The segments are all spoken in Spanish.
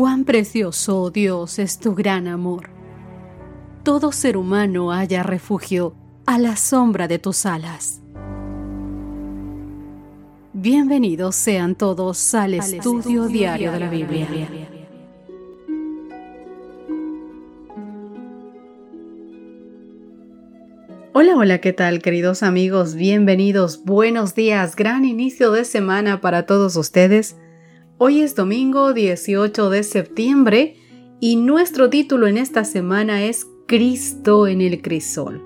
Cuán precioso, oh Dios, es tu gran amor. Todo ser humano haya refugio a la sombra de tus alas. Bienvenidos sean todos al, estudio, diario de la Biblia. Hola, hola, ¿qué tal queridos amigos? Bienvenidos, buenos días, gran inicio de semana para todos ustedes. Hoy es domingo 18 de septiembre y nuestro título en esta semana es Cristo en el crisol.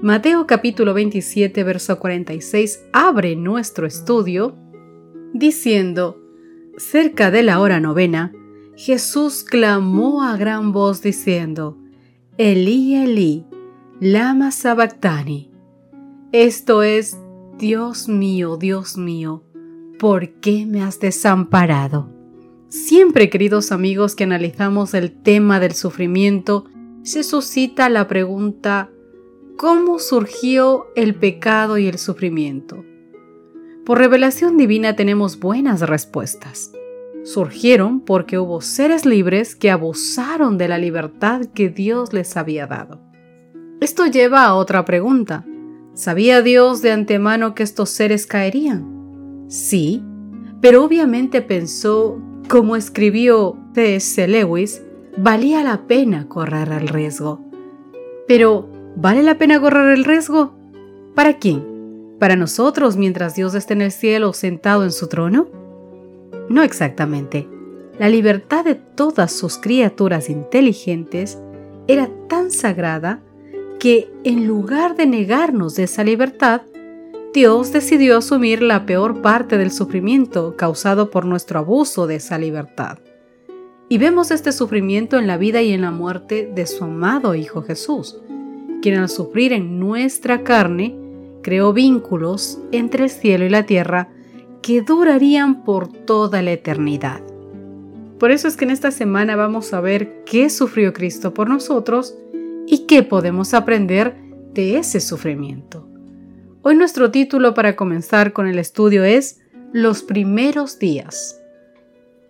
Mateo capítulo 27 verso 46 abre nuestro estudio diciendo, cerca de la hora novena, Jesús clamó a gran voz diciendo, Elí, Elí, lama sabactani. Esto es, Dios mío, Dios mío, ¿por qué me has desamparado? Siempre, queridos amigos, que analizamos el tema del sufrimiento, se suscita la pregunta, ¿cómo surgió el pecado y el sufrimiento? Por revelación divina tenemos buenas respuestas. Surgieron porque hubo seres libres que abusaron de la libertad que Dios les había dado. Esto lleva a otra pregunta. ¿Sabía Dios de antemano que estos seres caerían? Sí, pero obviamente pensó, como escribió C.S. Lewis, valía la pena correr el riesgo. Pero, ¿vale la pena correr el riesgo? ¿Para quién? ¿Para nosotros mientras Dios esté en el cielo sentado en su trono? No exactamente. La libertad de todas sus criaturas inteligentes era tan sagrada que en lugar de negarnos esa libertad, Dios decidió asumir la peor parte del sufrimiento causado por nuestro abuso de esa libertad. Y vemos este sufrimiento en la vida y en la muerte de su amado Hijo Jesús, quien al sufrir en nuestra carne creó vínculos entre el cielo y la tierra que durarían por toda la eternidad. Por eso es que en esta semana vamos a ver qué sufrió Cristo por nosotros y qué podemos aprender de ese sufrimiento. Hoy nuestro título para comenzar con el estudio es Los primeros días.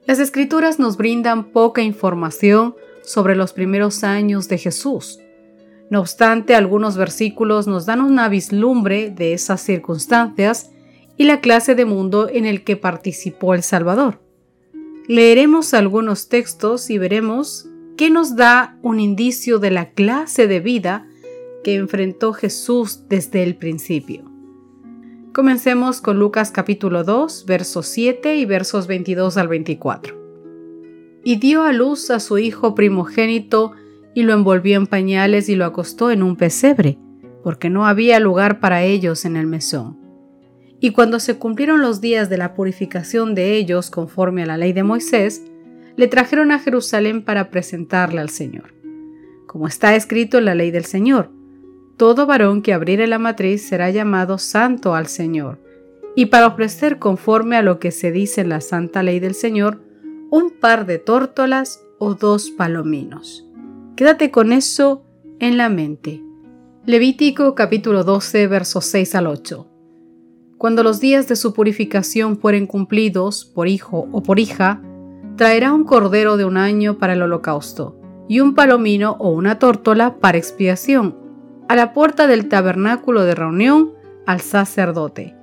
Las escrituras nos brindan poca información sobre los primeros años de Jesús. No obstante, algunos versículos nos dan una vislumbre de esas circunstancias y la clase de mundo en el que participó el Salvador. Leeremos algunos textos y veremos qué nos da un indicio de la clase de vida que enfrentó Jesús desde el principio. Comencemos con Lucas capítulo 2, versos 7 y versos 22 al 24. Y dio a luz a su hijo primogénito y lo envolvió en pañales y lo acostó en un pesebre, porque no había lugar para ellos en el mesón. Y cuando se cumplieron los días de la purificación de ellos conforme a la ley de Moisés, le trajeron a Jerusalén para presentarle al Señor. Como está escrito en la ley del Señor, todo varón que abriere la matriz será llamado santo al Señor. Y para ofrecer conforme a lo que se dice en la santa ley del Señor, un par de tórtolas o dos palominos. Quédate con eso en la mente. Levítico capítulo 12 versos 6 al 8. Cuando los días de su purificación fueren cumplidos por hijo o por hija, traerá un cordero de un año para el holocausto y un palomino o una tórtola para expiación a la puerta del tabernáculo de reunión al sacerdote.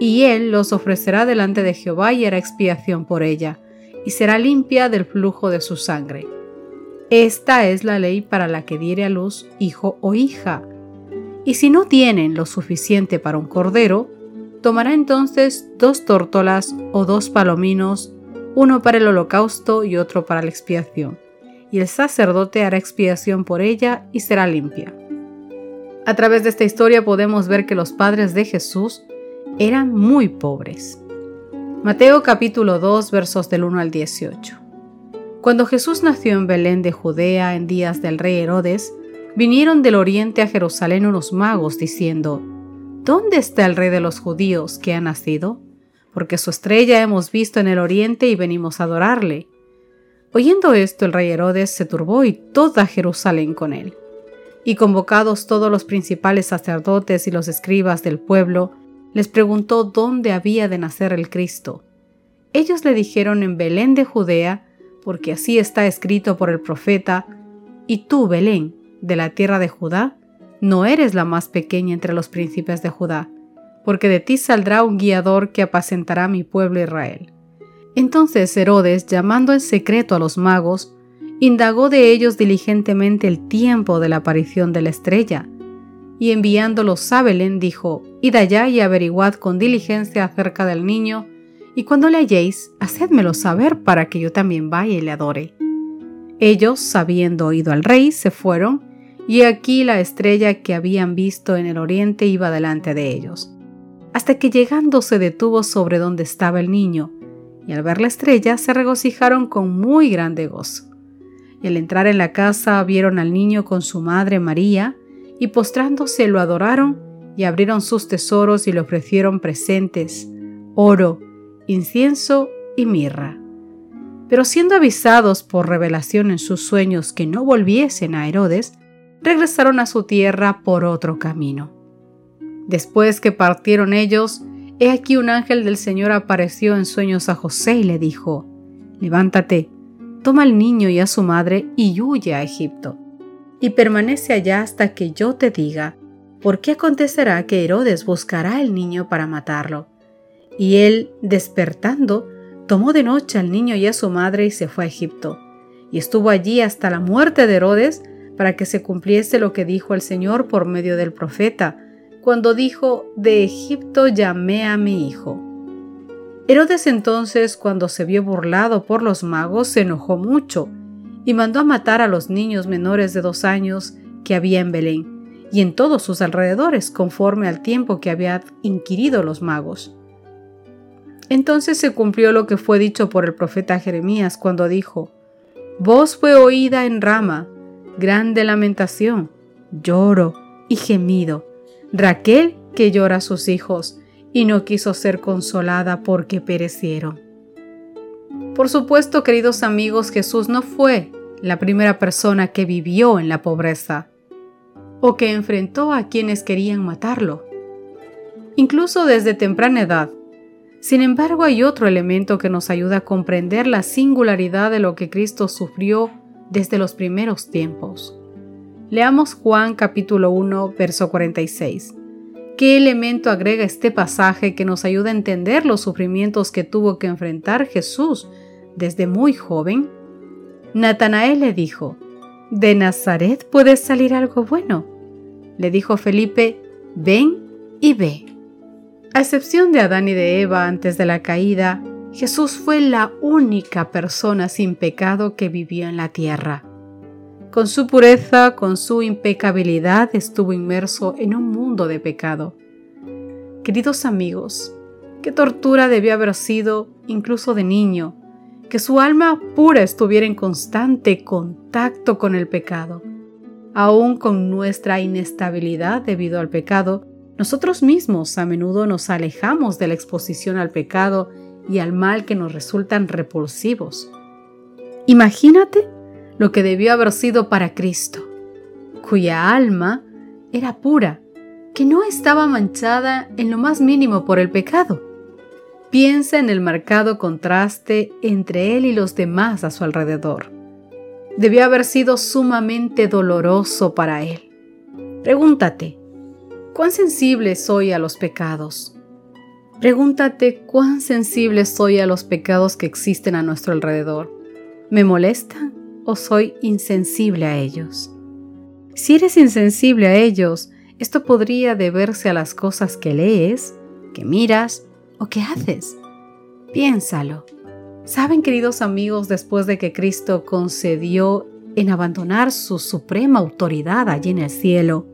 Y él los ofrecerá delante de Jehová y hará expiación por ella, y será limpia del flujo de su sangre. Esta es la ley para la que diere a luz hijo o hija. Y si no tienen lo suficiente para un cordero, tomará entonces dos tórtolas o dos palominos, uno para el holocausto y otro para la expiación. Y el sacerdote hará expiación por ella y será limpia. A través de esta historia podemos ver que los padres de Jesús eran muy pobres. Mateo capítulo 2 versos del 1 al 18. Cuando Jesús nació en Belén de Judea en días del rey Herodes, vinieron del oriente a Jerusalén unos magos diciendo, ¿Dónde está el rey de los judíos que ha nacido? Porque su estrella hemos visto en el oriente y venimos a adorarle. Oyendo esto, el rey Herodes se turbó y toda Jerusalén con él y convocados todos los principales sacerdotes y los escribas del pueblo, les preguntó dónde había de nacer el Cristo. Ellos le dijeron en Belén de Judea, porque así está escrito por el profeta, y tú, Belén, de la tierra de Judá, no eres la más pequeña entre los príncipes de Judá, porque de ti saldrá un guiador que apacentará mi pueblo Israel. Entonces Herodes, llamando en secreto a los magos, indagó de ellos diligentemente el tiempo de la aparición de la estrella, y enviándolos a Belén dijo, Id allá y averiguad con diligencia acerca del niño, y cuando le halléis, hacedmelo saber para que yo también vaya y le adore. Ellos, habiendo oído al rey, se fueron, y aquí la estrella que habían visto en el oriente iba delante de ellos, hasta que llegando se detuvo sobre donde estaba el niño, y al ver la estrella se regocijaron con muy grande gozo. Y al entrar en la casa vieron al niño con su madre María, y postrándose lo adoraron, y abrieron sus tesoros y le ofrecieron presentes, oro, incienso y mirra. Pero siendo avisados por revelación en sus sueños que no volviesen a Herodes, regresaron a su tierra por otro camino. Después que partieron ellos, he aquí un ángel del Señor apareció en sueños a José y le dijo, Levántate, toma al niño y a su madre y huye a Egipto, y permanece allá hasta que yo te diga, porque acontecerá que Herodes buscará al niño para matarlo. Y él, despertando, tomó de noche al niño y a su madre y se fue a Egipto, y estuvo allí hasta la muerte de Herodes, para que se cumpliese lo que dijo el Señor por medio del profeta, cuando dijo, De Egipto llamé a mi hijo. Herodes entonces, cuando se vio burlado por los magos, se enojó mucho, y mandó a matar a los niños menores de dos años que había en Belén, y en todos sus alrededores, conforme al tiempo que había inquirido los magos. Entonces se cumplió lo que fue dicho por el profeta Jeremías cuando dijo, Voz fue oída en Rama, grande lamentación, lloro y gemido. Raquel que llora a sus hijos y no quiso ser consolada porque perecieron. Por supuesto, queridos amigos, Jesús no fue la primera persona que vivió en la pobreza o que enfrentó a quienes querían matarlo. Incluso desde temprana edad, sin embargo, hay otro elemento que nos ayuda a comprender la singularidad de lo que Cristo sufrió desde los primeros tiempos. Leamos Juan capítulo 1, verso 46. ¿Qué elemento agrega este pasaje que nos ayuda a entender los sufrimientos que tuvo que enfrentar Jesús desde muy joven? Natanael le dijo, ¿De Nazaret puede salir algo bueno? Le dijo Felipe, ven y ve. A excepción de Adán y de Eva antes de la caída, Jesús fue la única persona sin pecado que vivió en la tierra. Con su pureza, con su impecabilidad, estuvo inmerso en un mundo de pecado. Queridos amigos, qué tortura debió haber sido, incluso de niño, que su alma pura estuviera en constante contacto con el pecado. Aún con nuestra inestabilidad debido al pecado, nosotros mismos a menudo nos alejamos de la exposición al pecado y al mal que nos resultan repulsivos. Imagínate lo que debió haber sido para Cristo, cuya alma era pura, que no estaba manchada en lo más mínimo por el pecado. Piensa en el marcado contraste entre él y los demás a su alrededor. Debió haber sido sumamente doloroso para él. Pregúntate, ¿Cuán sensible soy a los pecados? Pregúntate cuán sensible soy a los pecados que existen a nuestro alrededor. ¿Me molestan o soy insensible a ellos? Si eres insensible a ellos, esto podría deberse a las cosas que lees, que miras o que haces. Piénsalo. ¿Saben, queridos amigos, después de que Cristo concedió en abandonar su suprema autoridad allí en el cielo,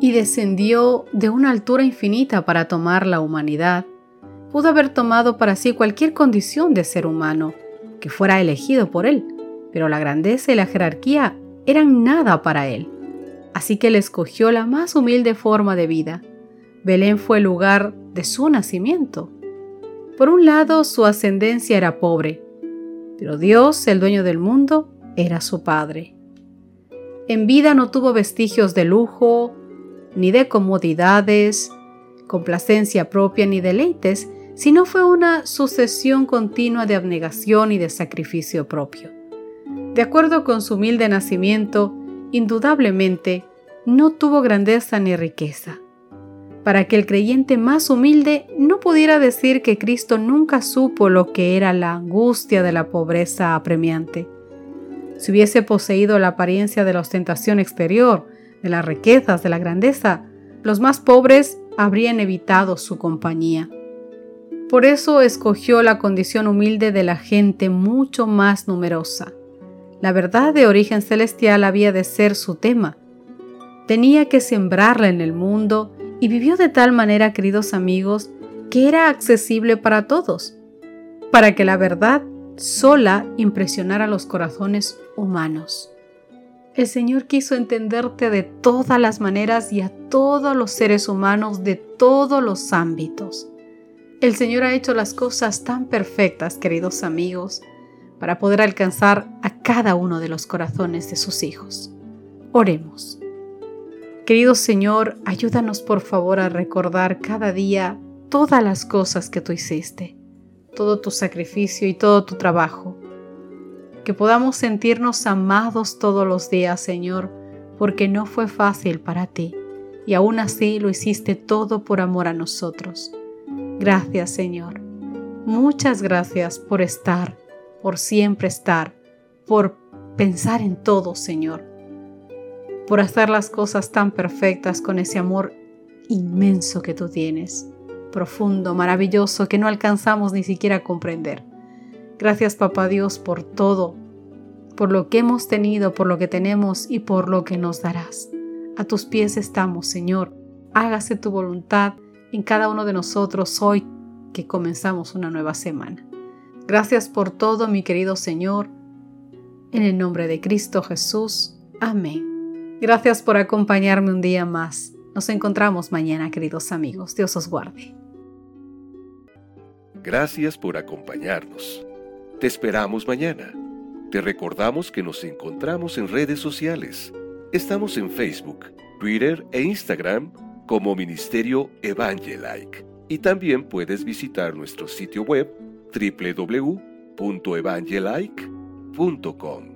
y descendió de una altura infinita para tomar la humanidad, pudo haber tomado para sí cualquier condición de ser humano que fuera elegido por él, pero la grandeza y la jerarquía eran nada para él. Así que él escogió la más humilde forma de vida. Belén fue el lugar de su nacimiento. Por un lado, su ascendencia era pobre, pero Dios, el dueño del mundo, era su padre. En vida no tuvo vestigios de lujo, ni de comodidades, complacencia propia ni deleites, sino fue una sucesión continua de abnegación y de sacrificio propio. De acuerdo con su humilde nacimiento, indudablemente no tuvo grandeza ni riqueza. Para que el creyente más humilde no pudiera decir que Cristo nunca supo lo que era la angustia de la pobreza apremiante. Si hubiese poseído la apariencia de la ostentación exterior, de las riquezas, de la grandeza, los más pobres habrían evitado su compañía. Por eso escogió la condición humilde de la gente mucho más numerosa. La verdad de origen celestial había de ser su tema. Tenía que sembrarla en el mundo y vivió de tal manera, queridos amigos, que era accesible para todos, para que la verdad sola impresionara los corazones humanos. El Señor quiso entenderte de todas las maneras y a todos los seres humanos de todos los ámbitos. El Señor ha hecho las cosas tan perfectas, queridos amigos, para poder alcanzar a cada uno de los corazones de sus hijos. Oremos. Querido Señor, ayúdanos por favor a recordar cada día todas las cosas que tú hiciste, todo tu sacrificio y todo tu trabajo que podamos sentirnos amados todos los días, Señor, porque no fue fácil para ti y aún así lo hiciste todo por amor a nosotros. Gracias, Señor. Muchas gracias por estar, por siempre estar, por pensar en todo, Señor, por hacer las cosas tan perfectas con ese amor inmenso que tú tienes, profundo, maravilloso, que no alcanzamos ni siquiera a comprender. Gracias Papá Dios por todo, por lo que hemos tenido, por lo que tenemos y por lo que nos darás. A tus pies estamos, Señor. Hágase tu voluntad en cada uno de nosotros hoy que comenzamos una nueva semana. Gracias por todo, mi querido Señor. En el nombre de Cristo Jesús. Amén. Gracias por acompañarme un día más. Nos encontramos mañana, queridos amigos. Dios os guarde. Gracias por acompañarnos. Te esperamos mañana. Te recordamos que nos encontramos en redes sociales. Estamos en Facebook, Twitter e Instagram como Ministerio Evangelike. Y también puedes visitar nuestro sitio web www.evangelike.com.